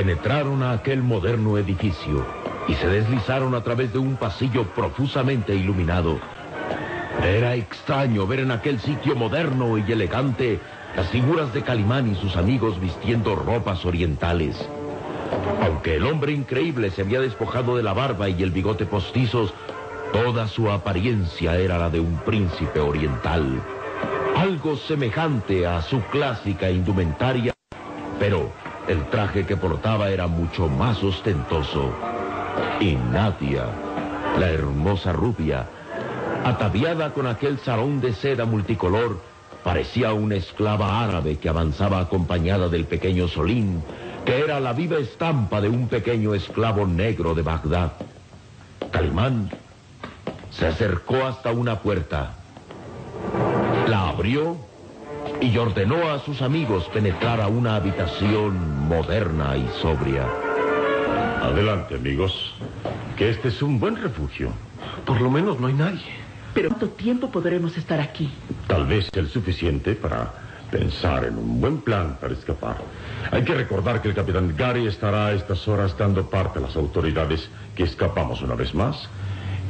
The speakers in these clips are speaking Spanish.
Penetraron a aquel moderno edificio y se deslizaron a través de un pasillo profusamente iluminado. Era extraño ver en aquel sitio moderno y elegante las figuras de Calimán y sus amigos vistiendo ropas orientales. Aunque el hombre increíble se había despojado de la barba y el bigote postizos, toda su apariencia era la de un príncipe oriental. Algo semejante a su clásica indumentaria, pero el traje que portaba era mucho más ostentoso. Y Nadia, la hermosa rubia, ataviada con aquel salón de seda multicolor, parecía una esclava árabe que avanzaba acompañada del pequeño Solín, que era la viva estampa de un pequeño esclavo negro de Bagdad. Calimán se acercó hasta una puerta, la abrió y ordenó a sus amigos penetrar a una habitación moderna y sobria. Adelante, amigos, que este es un buen refugio. Por lo menos no hay nadie. ¿Pero cuánto tiempo podremos estar aquí? Tal vez el suficiente para pensar en un buen plan para escapar. Hay que recordar que el capitán Gary estará a estas horas dando parte a las autoridades que escapamos una vez más.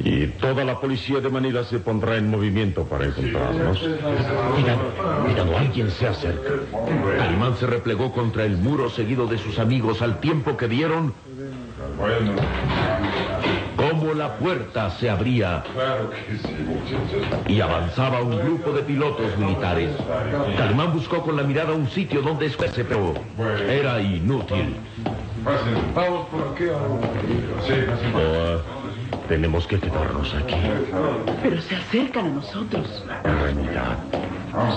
Y toda la policía de Manila se pondrá en movimiento para encontrarnos. Cuidado, cuidado, alguien se acerca. Calimán se replegó contra el muro seguido de sus amigos al tiempo que vieron cómo la puerta se abría y avanzaba un grupo de pilotos militares. Calimán buscó con la mirada un sitio donde escuece, pero era inútil. Vamos por aquí. Tenemos que quedarnos aquí. Pero se acercan a nosotros. Serenidad.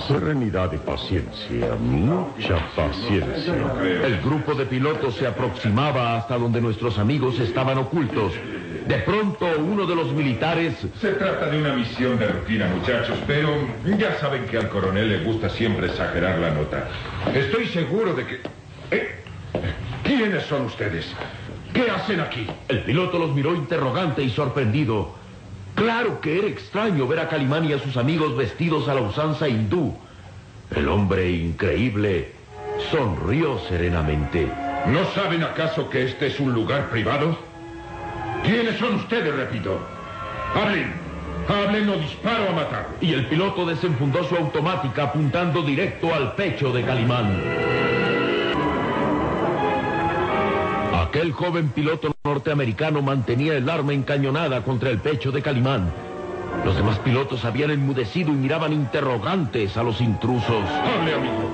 Serenidad y paciencia. Mucha paciencia. El grupo de pilotos se aproximaba hasta donde nuestros amigos estaban ocultos. De pronto, uno de los militares... Se trata de una misión de rutina, muchachos, pero ya saben que al coronel le gusta siempre exagerar la nota. Estoy seguro de que... ¿Eh? ¿Quiénes son ustedes? ¿Qué hacen aquí? El piloto los miró interrogante y sorprendido. Claro que era extraño ver a Calimán y a sus amigos vestidos a la usanza hindú. El hombre increíble sonrió serenamente. ¿No saben acaso que este es un lugar privado? ¿Quiénes son ustedes, repito? Hablen. Hablen o disparo a matar. Y el piloto desenfundó su automática apuntando directo al pecho de Calimán. Aquel joven piloto norteamericano mantenía el arma encañonada contra el pecho de Calimán. Los demás pilotos habían enmudecido y miraban interrogantes a los intrusos. Hable, amigo.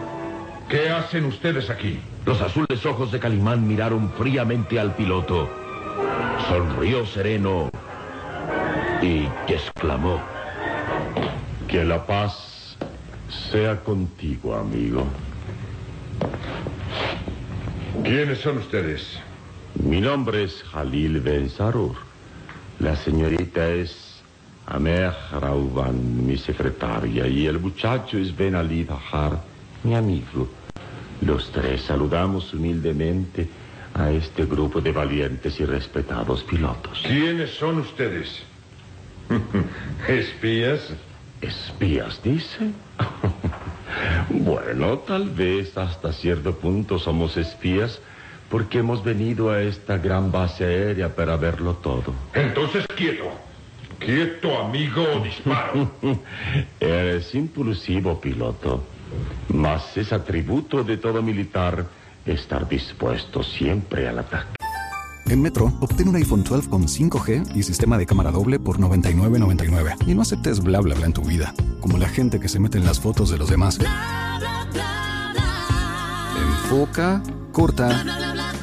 ¿Qué hacen ustedes aquí? Los azules ojos de Calimán miraron fríamente al piloto. Sonrió sereno y exclamó. Que la paz sea contigo, amigo. ¿Quiénes son ustedes? Mi nombre es Jalil Ben Sarur. La señorita es Amer Rauban, mi secretaria, y el muchacho es Ben Ali Dahar, mi amigo. Los tres saludamos humildemente a este grupo de valientes y respetados pilotos. ¿Quiénes son ustedes? ¿Espías? ¿Espías, dice? bueno, tal vez hasta cierto punto somos espías porque hemos venido a esta gran base aérea para verlo todo. Entonces, quieto. Quieto, amigo, disparo. Eres impulsivo, piloto. Mas es atributo de todo militar estar dispuesto siempre al ataque. En Metro, obtén un iPhone 12 con 5G y sistema de cámara doble por $99.99. Y no aceptes bla bla bla en tu vida, como la gente que se mete en las fotos de los demás. Enfoca, corta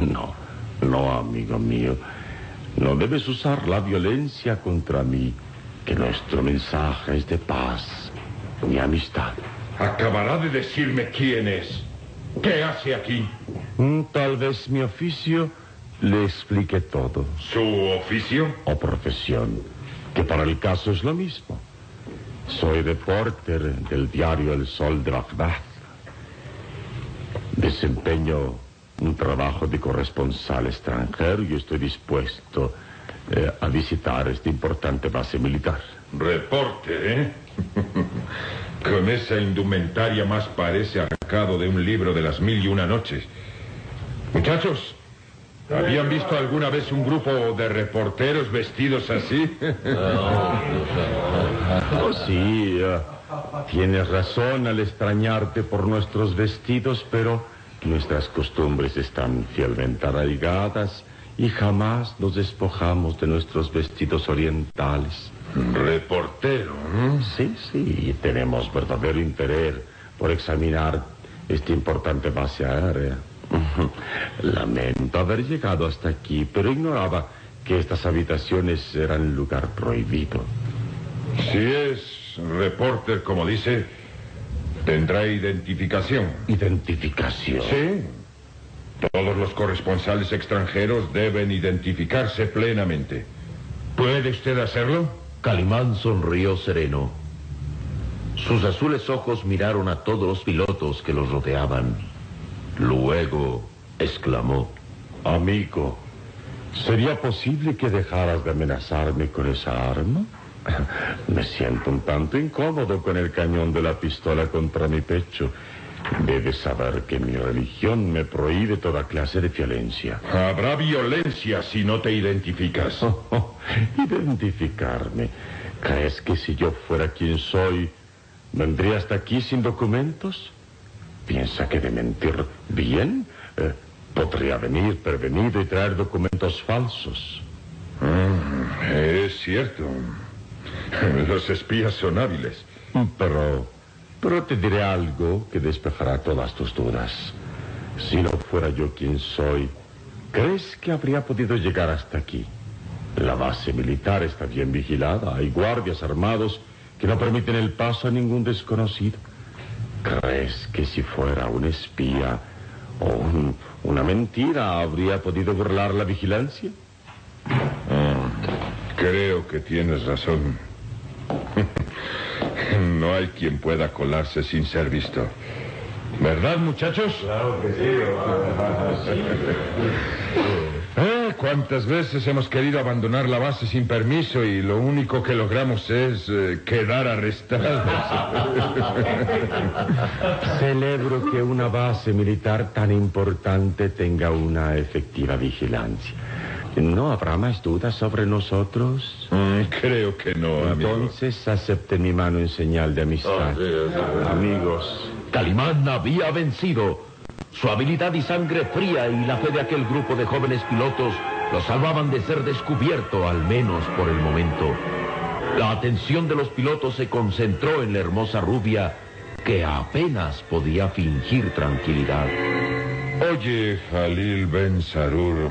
No, no, amigo mío. No debes usar la violencia contra mí, que nuestro mensaje es de paz y amistad. Acabará de decirme quién es. ¿Qué hace aquí? Mm, Tal vez mi oficio le explique todo, ¿Su oficio? o profesión, que para el caso es lo mismo. Soy reporter del diario El Sol de Bagdad. Desempeño un trabajo de corresponsal extranjero y estoy dispuesto eh, a visitar esta importante base militar. Reporte, ¿eh? Con esa indumentaria más parece arrancado de un libro de las mil y una noches. Muchachos, ¿habían visto alguna vez un grupo de reporteros vestidos así? Oh, sí, eh, tienes razón al extrañarte por nuestros vestidos, pero nuestras costumbres están fielmente arraigadas y jamás nos despojamos de nuestros vestidos orientales. Reportero, ¿eh? Sí, sí, tenemos verdadero interés por examinar esta importante base aérea. Lamento haber llegado hasta aquí, pero ignoraba que estas habitaciones eran lugar prohibido. Si es reporter, como dice, tendrá identificación. Identificación. Sí. Todos los corresponsales extranjeros deben identificarse plenamente. ¿Puede usted hacerlo? Calimán sonrió sereno. Sus azules ojos miraron a todos los pilotos que los rodeaban. Luego exclamó. Amigo, ¿sería posible que dejaras de amenazarme con esa arma? Me siento un tanto incómodo con el cañón de la pistola contra mi pecho. Debes saber que mi religión me prohíbe toda clase de violencia. Habrá violencia si no te identificas. Identificarme. ¿Crees que si yo fuera quien soy, vendría hasta aquí sin documentos? ¿Piensa que de mentir bien? eh, podría venir prevenido y traer documentos falsos. Mm, es cierto. Los espías son hábiles. Pero, pero te diré algo que despejará todas tus dudas. Si no fuera yo quien soy, ¿crees que habría podido llegar hasta aquí? La base militar está bien vigilada. Hay guardias armados que no permiten el paso a ningún desconocido. ¿Crees que si fuera un espía o un- una mentira habría podido burlar la vigilancia? Creo que tienes razón. No hay quien pueda colarse sin ser visto. ¿Verdad, muchachos? Claro que sí. Eh, ¿Cuántas veces hemos querido abandonar la base sin permiso y lo único que logramos es eh, quedar arrestados? Celebro que una base militar tan importante tenga una efectiva vigilancia. ¿No habrá más dudas sobre nosotros? Mm, creo que no, amigo. Entonces acepte mi mano en señal de amistad. Amigos, Calimán había vencido. Su habilidad y sangre fría y la fe de aquel grupo de jóvenes pilotos lo salvaban de ser descubierto, al menos por el momento. La atención de los pilotos se concentró en la hermosa rubia que apenas podía fingir tranquilidad. Oye, Jalil Ben Sarur,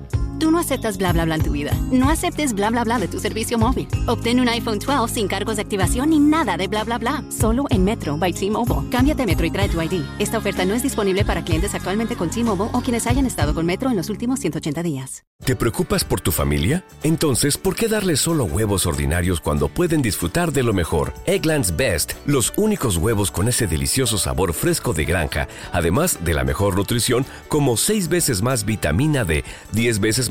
Tú no aceptas bla bla bla en tu vida. No aceptes bla bla bla de tu servicio móvil. Obtén un iPhone 12 sin cargos de activación ni nada de bla bla bla. Solo en Metro by T-Mobile. Cámbiate Metro y trae tu ID. Esta oferta no es disponible para clientes actualmente con T-Mobile o quienes hayan estado con Metro en los últimos 180 días. ¿Te preocupas por tu familia? Entonces, ¿por qué darles solo huevos ordinarios cuando pueden disfrutar de lo mejor? Eggland's Best, los únicos huevos con ese delicioso sabor fresco de granja, además de la mejor nutrición, como 6 veces más vitamina D, 10 veces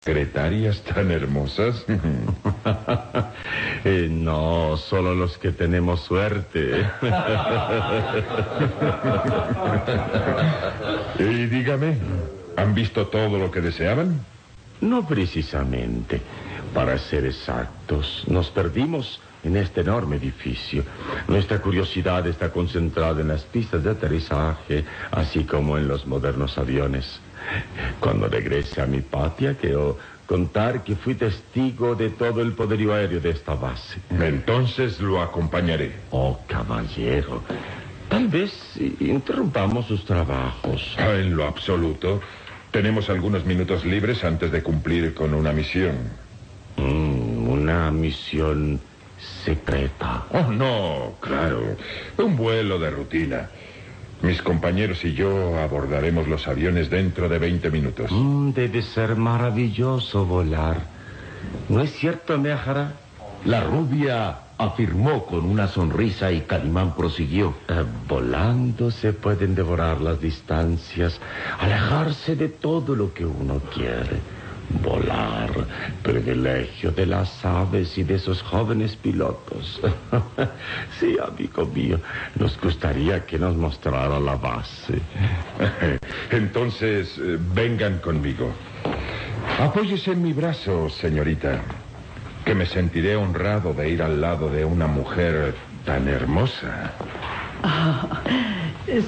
Secretarias tan hermosas. Eh, no, solo los que tenemos suerte. y dígame, ¿han visto todo lo que deseaban? No precisamente. Para ser exactos, nos perdimos en este enorme edificio. Nuestra curiosidad está concentrada en las pistas de aterrizaje, así como en los modernos aviones. Cuando regrese a mi patria, quiero contar que fui testigo de todo el poderío aéreo de esta base. Entonces lo acompañaré. Oh, caballero. Tal vez interrumpamos sus trabajos. Ah, En lo absoluto. Tenemos algunos minutos libres antes de cumplir con una misión. Mm, una misión secreta. Oh, no, claro. Un vuelo de rutina. Mis compañeros y yo abordaremos los aviones dentro de 20 minutos. Mm, debe ser maravilloso volar. ¿No es cierto, Mejara? La rubia afirmó con una sonrisa y Calimán prosiguió. Eh, volando se pueden devorar las distancias, alejarse de todo lo que uno quiere. Volar, privilegio de las aves y de esos jóvenes pilotos. sí, amigo mío, nos gustaría que nos mostrara la base. Entonces, eh, vengan conmigo. Apóyese en mi brazo, señorita, que me sentiré honrado de ir al lado de una mujer tan hermosa. Ah,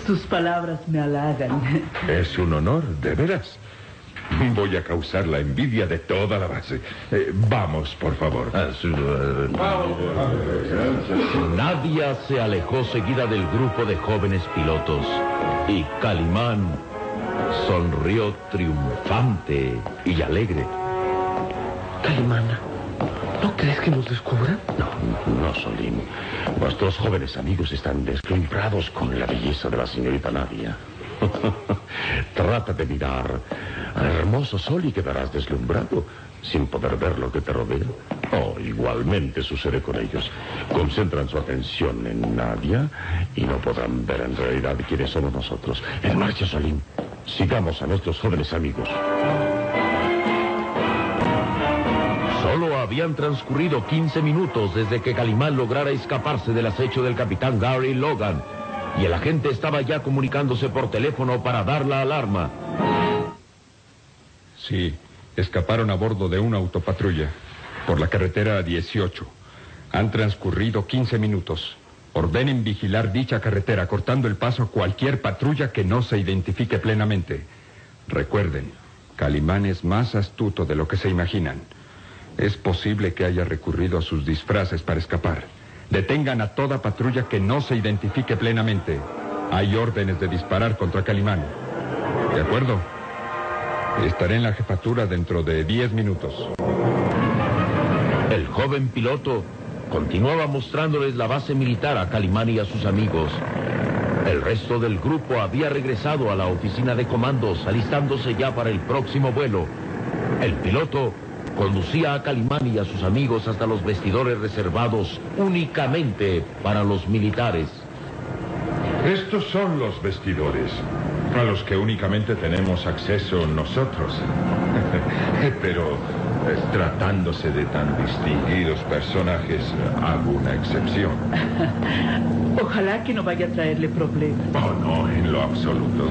sus palabras me halagan. Es un honor, de veras. Voy a causar la envidia de toda la base. Eh, vamos, por favor. Nadia se alejó seguida del grupo de jóvenes pilotos y Calimán sonrió triunfante y alegre. Calimana, ¿no crees que nos descubran? No, no, Solim. Nuestros jóvenes amigos están deslumbrados con la belleza de la señorita Nadia. Trata de mirar al hermoso sol y quedarás deslumbrado sin poder ver lo que te rodea. Oh, igualmente sucede con ellos. Concentran su atención en Nadia y no podrán ver en realidad quiénes somos nosotros. En marcha, Solim. Sigamos a nuestros jóvenes amigos. Solo habían transcurrido 15 minutos desde que Calimán lograra escaparse del acecho del capitán Gary Logan y el agente estaba ya comunicándose por teléfono para dar la alarma. Sí, escaparon a bordo de una autopatrulla por la carretera 18. Han transcurrido 15 minutos. Ordenen vigilar dicha carretera cortando el paso a cualquier patrulla que no se identifique plenamente. Recuerden, Calimán es más astuto de lo que se imaginan. Es posible que haya recurrido a sus disfraces para escapar. Detengan a toda patrulla que no se identifique plenamente. Hay órdenes de disparar contra Calimán. ¿De acuerdo? Estaré en la jefatura dentro de 10 minutos. El joven piloto continuaba mostrándoles la base militar a Calimán y a sus amigos. El resto del grupo había regresado a la oficina de comandos, alistándose ya para el próximo vuelo. El piloto conducía a Calimán y a sus amigos hasta los vestidores reservados únicamente para los militares. Estos son los vestidores, a los que únicamente tenemos acceso nosotros. Pero eh, tratándose de tan distinguidos personajes, hago una excepción. Ojalá que no vaya a traerle problemas. Oh, no, en lo absoluto.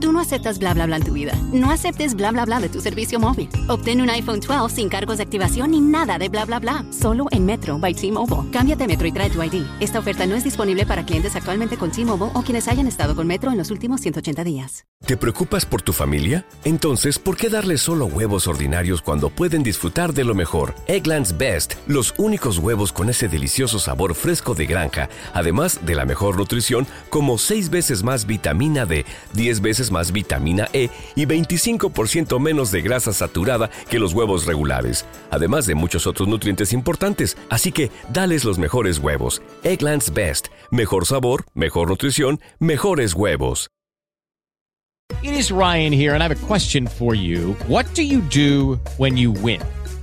Tú no aceptas bla bla bla en tu vida. No aceptes bla bla bla de tu servicio móvil. Obtén un iPhone 12 sin cargos de activación ni nada de bla bla bla. Solo en Metro by T-Mobile. Cámbiate Metro y trae tu ID. Esta oferta no es disponible para clientes actualmente con T-Mobile o quienes hayan estado con Metro en los últimos 180 días. ¿Te preocupas por tu familia? Entonces, ¿por qué darles solo huevos ordinarios cuando pueden disfrutar de lo mejor? Eggland's Best, los únicos huevos con ese delicioso sabor fresco de granja, además de la mejor nutrición, como 6 veces más vitamina D, 10 veces más vitamina E y 25% menos de grasa saturada que los huevos regulares, además de muchos otros nutrientes importantes. Así que dales los mejores huevos. Eggland's Best, mejor sabor, mejor nutrición, mejores huevos. It is Ryan here, and I have a question for you. What do you do when you win?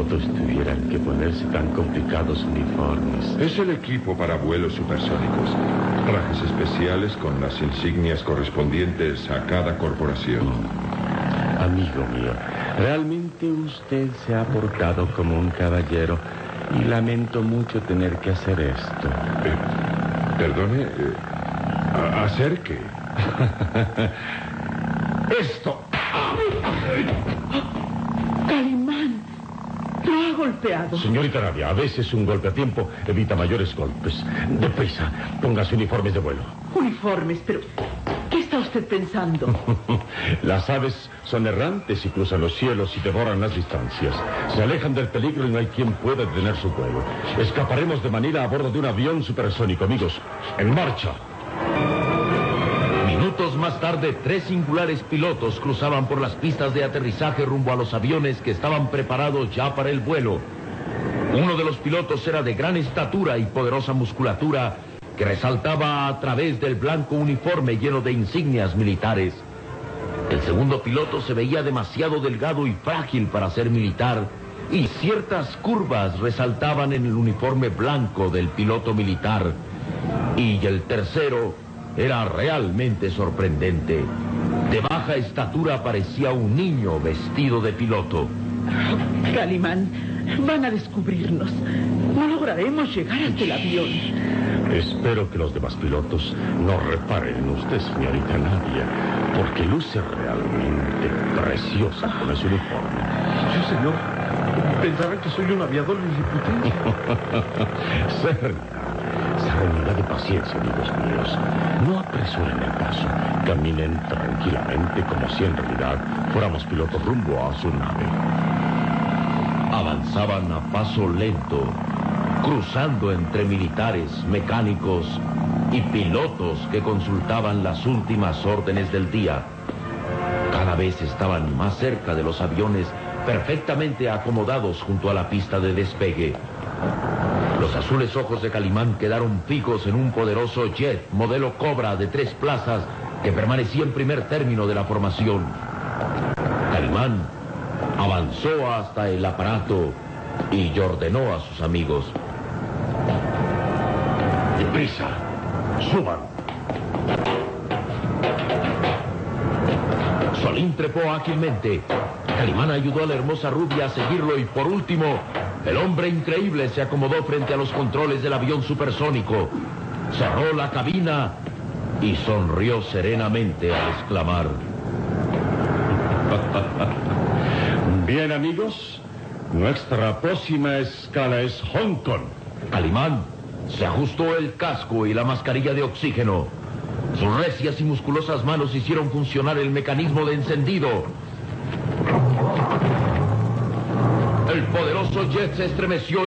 tuvieran que ponerse tan complicados uniformes. Es el equipo para vuelos supersónicos. Trajes especiales con las insignias correspondientes a cada corporación. Amigo mío, realmente usted se ha portado como un caballero y lamento mucho tener que hacer esto. Eh, perdone, eh, ¿a- ¿hacer qué? Esto. Golpeado. Señorita Arabia, a veces un golpe a tiempo evita mayores golpes. Deprisa, póngase uniformes de vuelo. Uniformes, pero ¿qué está usted pensando? Las aves son errantes y cruzan los cielos y devoran las distancias. Se alejan del peligro y no hay quien pueda detener su vuelo. Escaparemos de Manila a bordo de un avión supersónico, amigos. ¡En marcha! Más tarde, tres singulares pilotos cruzaban por las pistas de aterrizaje rumbo a los aviones que estaban preparados ya para el vuelo. Uno de los pilotos era de gran estatura y poderosa musculatura que resaltaba a través del blanco uniforme lleno de insignias militares. El segundo piloto se veía demasiado delgado y frágil para ser militar y ciertas curvas resaltaban en el uniforme blanco del piloto militar. Y el tercero era realmente sorprendente. De baja estatura parecía un niño vestido de piloto. Calimán, van a descubrirnos. No lograremos llegar hasta el avión. Espero que los demás pilotos no reparen en usted, señorita Nadia, porque luce realmente preciosa con ese uniforme. Sí, señor. Pensaban que soy un aviador liliputino. Serenidad, serenidad y paciencia, amigos míos. No apresuren el paso. Caminen tranquilamente como si en realidad fuéramos pilotos rumbo a su nave. Avanzaban a paso lento, cruzando entre militares, mecánicos y pilotos que consultaban las últimas órdenes del día. Cada vez estaban más cerca de los aviones perfectamente acomodados junto a la pista de despegue. Los azules ojos de Calimán quedaron fijos en un poderoso jet modelo Cobra de tres plazas que permanecía en primer término de la formación. Calimán avanzó hasta el aparato y ordenó a sus amigos. Deprisa, suban. Solín trepó ágilmente. Calimán ayudó a la hermosa rubia a seguirlo y por último, el hombre increíble se acomodó frente a los controles del avión supersónico. Cerró la cabina y sonrió serenamente al exclamar. Bien, amigos, nuestra próxima escala es Hong Kong. Calimán se ajustó el casco y la mascarilla de oxígeno. Sus recias y musculosas manos hicieron funcionar el mecanismo de encendido. El poderoso jet se estremeció.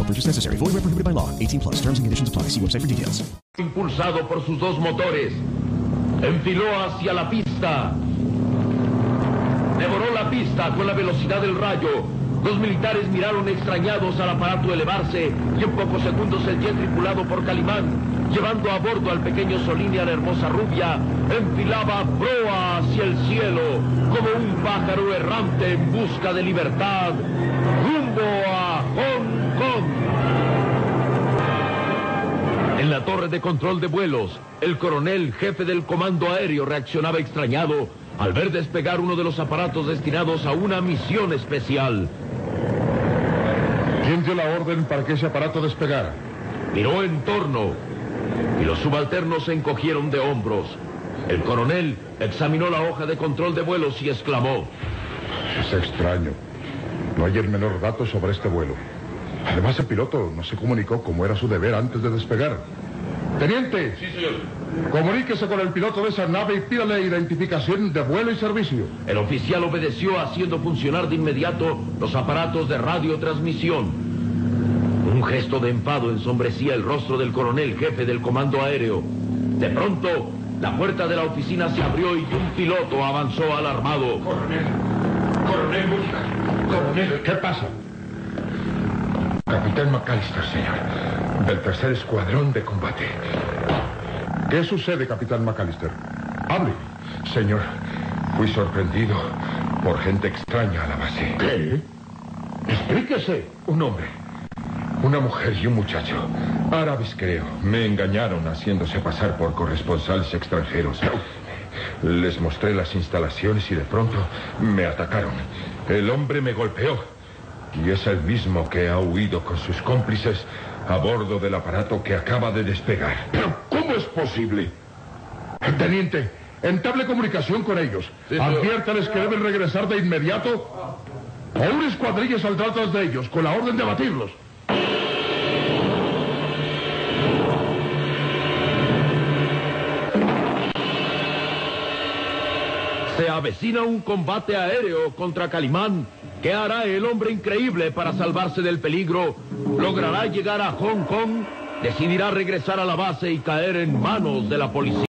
No purchase necessary. Void where prohibited by law. 18 plus. Terms and conditions apply. See website for details. Impulsado por sus dos motores, enfiló hacia la pista. Devoró la pista con la velocidad del rayo. Los militares miraron extrañados al aparato elevarse y en pocos segundos el jet tripulado por Calimán, llevando a bordo al pequeño Solín y a la hermosa rubia, enfilaba proa hacia el cielo como un pájaro errante en busca de libertad, rumbo a Hong En la torre de control de vuelos, el coronel jefe del comando aéreo reaccionaba extrañado al ver despegar uno de los aparatos destinados a una misión especial. ¿Quién dio la orden para que ese aparato despegara? Miró en torno y los subalternos se encogieron de hombros. El coronel examinó la hoja de control de vuelos y exclamó. Es extraño. No hay el menor dato sobre este vuelo. Además, el piloto no se comunicó como era su deber antes de despegar. Teniente. Sí, señor. Comuníquese con el piloto de esa nave y pídale identificación de vuelo y servicio. El oficial obedeció haciendo funcionar de inmediato los aparatos de radiotransmisión. Un gesto de enfado ensombrecía el rostro del coronel jefe del comando aéreo. De pronto, la puerta de la oficina se abrió y un piloto avanzó alarmado. Coronel, coronel, coronel, ¿qué pasa? Capitán McAllister, señor, del tercer escuadrón de combate. ¿Qué sucede, capitán McAllister? Hable. Señor, fui sorprendido por gente extraña a la base. ¿Qué? Explíquese. Un hombre, una mujer y un muchacho. Árabes, creo. Me engañaron haciéndose pasar por corresponsales extranjeros. Les mostré las instalaciones y de pronto me atacaron. El hombre me golpeó. Y es el mismo que ha huido con sus cómplices a bordo del aparato que acaba de despegar. ¿Pero cómo es posible? Teniente, entable comunicación con ellos. Sí, Adviértales que deben regresar de inmediato o una escuadrilla saldrá tras de ellos con la orden de abatirlos. Se avecina un combate aéreo contra Calimán ¿Qué hará el hombre increíble para salvarse del peligro? ¿Logrará llegar a Hong Kong? ¿Decidirá regresar a la base y caer en manos de la policía?